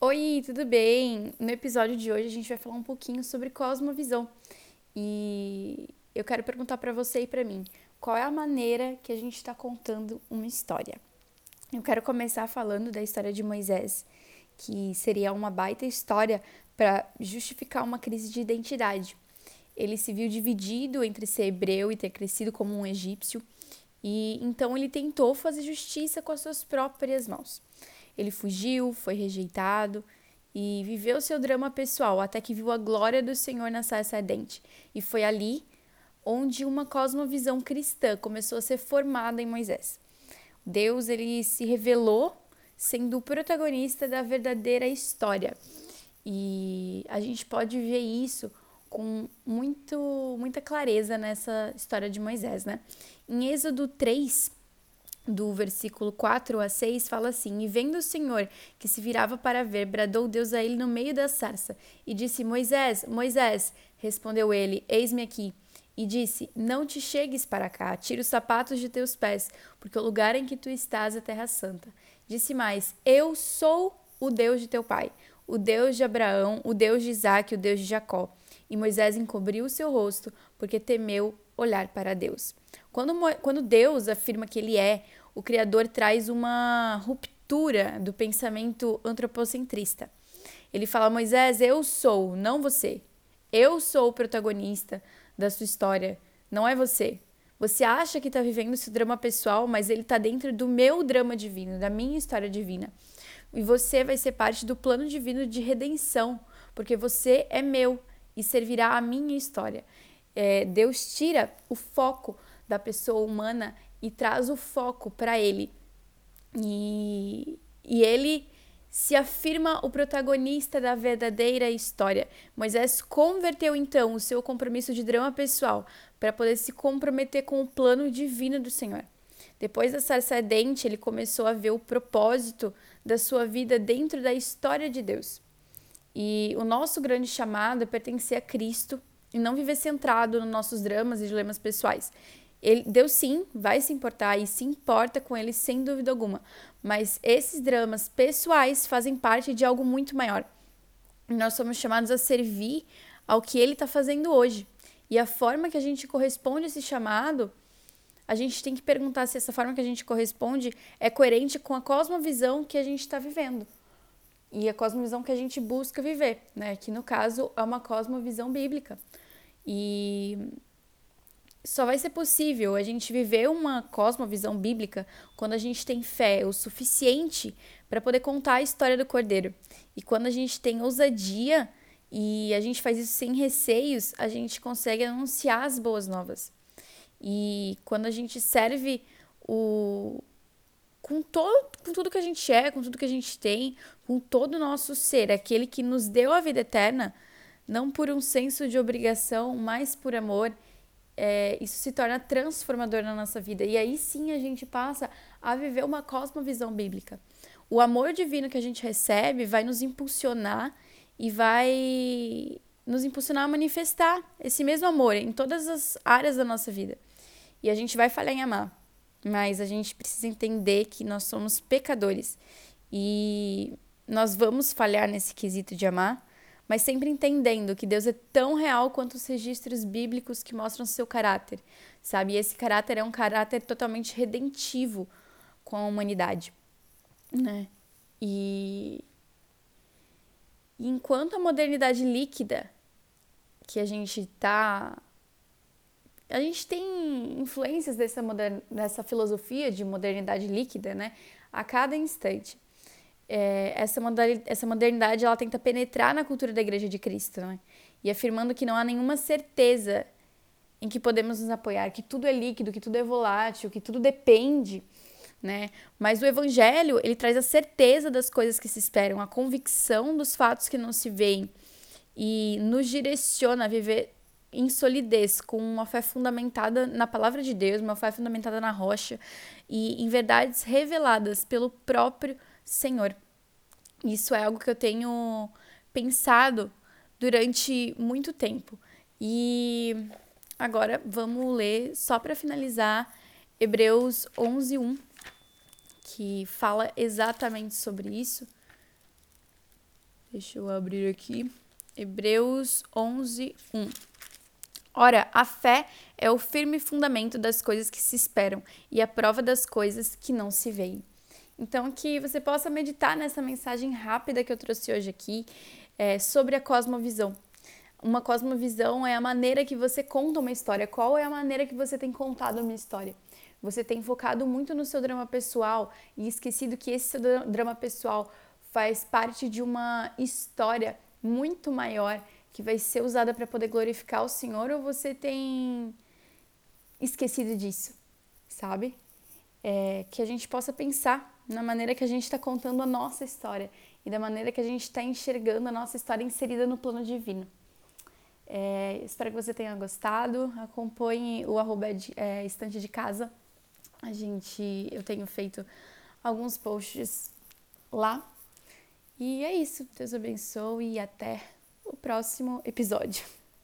Oi, tudo bem? No episódio de hoje a gente vai falar um pouquinho sobre cosmovisão. E eu quero perguntar para você e para mim, qual é a maneira que a gente está contando uma história? Eu quero começar falando da história de Moisés, que seria uma baita história para justificar uma crise de identidade. Ele se viu dividido entre ser hebreu e ter crescido como um egípcio, e então ele tentou fazer justiça com as suas próprias mãos. Ele fugiu, foi rejeitado e viveu seu drama pessoal até que viu a glória do Senhor na sarça ardente. E foi ali onde uma cosmovisão cristã começou a ser formada em Moisés. Deus ele se revelou sendo o protagonista da verdadeira história. E a gente pode ver isso com muito, muita clareza nessa história de Moisés, né? Em Êxodo 3, do versículo 4 a 6 fala assim: E vendo o Senhor que se virava para ver, bradou Deus a ele no meio da sarça e disse: Moisés, Moisés. Respondeu ele: Eis-me aqui. E disse: Não te chegues para cá, tira os sapatos de teus pés, porque o lugar em que tu estás é terra santa. Disse mais: Eu sou o Deus de teu pai, o Deus de Abraão, o Deus de Isaque, o Deus de Jacó. E Moisés encobriu o seu rosto, porque temeu olhar para Deus. Quando, quando Deus afirma que ele é, o Criador traz uma ruptura do pensamento antropocentrista. Ele fala: Moisés, eu sou, não você. Eu sou o protagonista da sua história, não é você. Você acha que está vivendo seu drama pessoal, mas ele está dentro do meu drama divino, da minha história divina. E você vai ser parte do plano divino de redenção, porque você é meu e servirá a minha história. É, Deus tira o foco da pessoa humana e traz o foco para ele. E, e ele se afirma o protagonista da verdadeira história. Moisés converteu então o seu compromisso de drama pessoal para poder se comprometer com o plano divino do Senhor. Depois da sarça ardente, ele começou a ver o propósito da sua vida dentro da história de Deus. E o nosso grande chamado é pertencer a Cristo e não viver centrado nos nossos dramas e dilemas pessoais. Ele, Deus sim vai se importar e se importa com ele sem dúvida alguma, mas esses dramas pessoais fazem parte de algo muito maior. Nós somos chamados a servir ao que ele está fazendo hoje. E a forma que a gente corresponde a esse chamado, a gente tem que perguntar se essa forma que a gente corresponde é coerente com a cosmovisão que a gente está vivendo. E a cosmovisão que a gente busca viver, né? Que no caso é uma cosmovisão bíblica. E só vai ser possível a gente viver uma cosmovisão bíblica quando a gente tem fé o suficiente para poder contar a história do Cordeiro. E quando a gente tem ousadia e a gente faz isso sem receios, a gente consegue anunciar as boas novas. E quando a gente serve o com todo com tudo que a gente é, com tudo que a gente tem, com todo o nosso ser, aquele que nos deu a vida eterna, não por um senso de obrigação, mas por amor é, isso se torna transformador na nossa vida. E aí sim a gente passa a viver uma cosmovisão bíblica. O amor divino que a gente recebe vai nos impulsionar e vai nos impulsionar a manifestar esse mesmo amor em todas as áreas da nossa vida. E a gente vai falhar em amar, mas a gente precisa entender que nós somos pecadores e nós vamos falhar nesse quesito de amar, mas sempre entendendo que Deus é tão real quanto os registros bíblicos que mostram seu caráter, sabe? E esse caráter é um caráter totalmente redentivo com a humanidade, né? E, enquanto a modernidade líquida que a gente tá a gente tem influências dessa, dessa filosofia de modernidade líquida, né? A cada instante é, essa, essa modernidade ela tenta penetrar na cultura da Igreja de Cristo, né? e afirmando que não há nenhuma certeza em que podemos nos apoiar, que tudo é líquido, que tudo é volátil, que tudo depende, né? Mas o evangelho, ele traz a certeza das coisas que se esperam, a convicção dos fatos que não se veem e nos direciona a viver em solidez, com uma fé fundamentada na palavra de Deus, uma fé fundamentada na rocha e em verdades reveladas pelo próprio Senhor. Isso é algo que eu tenho pensado durante muito tempo. E agora vamos ler, só para finalizar, Hebreus 11, 1, que fala exatamente sobre isso. Deixa eu abrir aqui. Hebreus 11, 1. Ora, a fé é o firme fundamento das coisas que se esperam e a prova das coisas que não se veem. Então, que você possa meditar nessa mensagem rápida que eu trouxe hoje aqui é, sobre a cosmovisão. Uma cosmovisão é a maneira que você conta uma história. Qual é a maneira que você tem contado uma história? Você tem focado muito no seu drama pessoal e esquecido que esse seu drama pessoal faz parte de uma história muito maior que vai ser usada para poder glorificar o Senhor ou você tem esquecido disso, sabe? É, que a gente possa pensar na maneira que a gente está contando a nossa história e da maneira que a gente está enxergando a nossa história inserida no plano divino. É, espero que você tenha gostado. Acompanhe o arroba é, estante de casa. A gente, eu tenho feito alguns posts lá. E é isso. Deus abençoe e até o próximo episódio.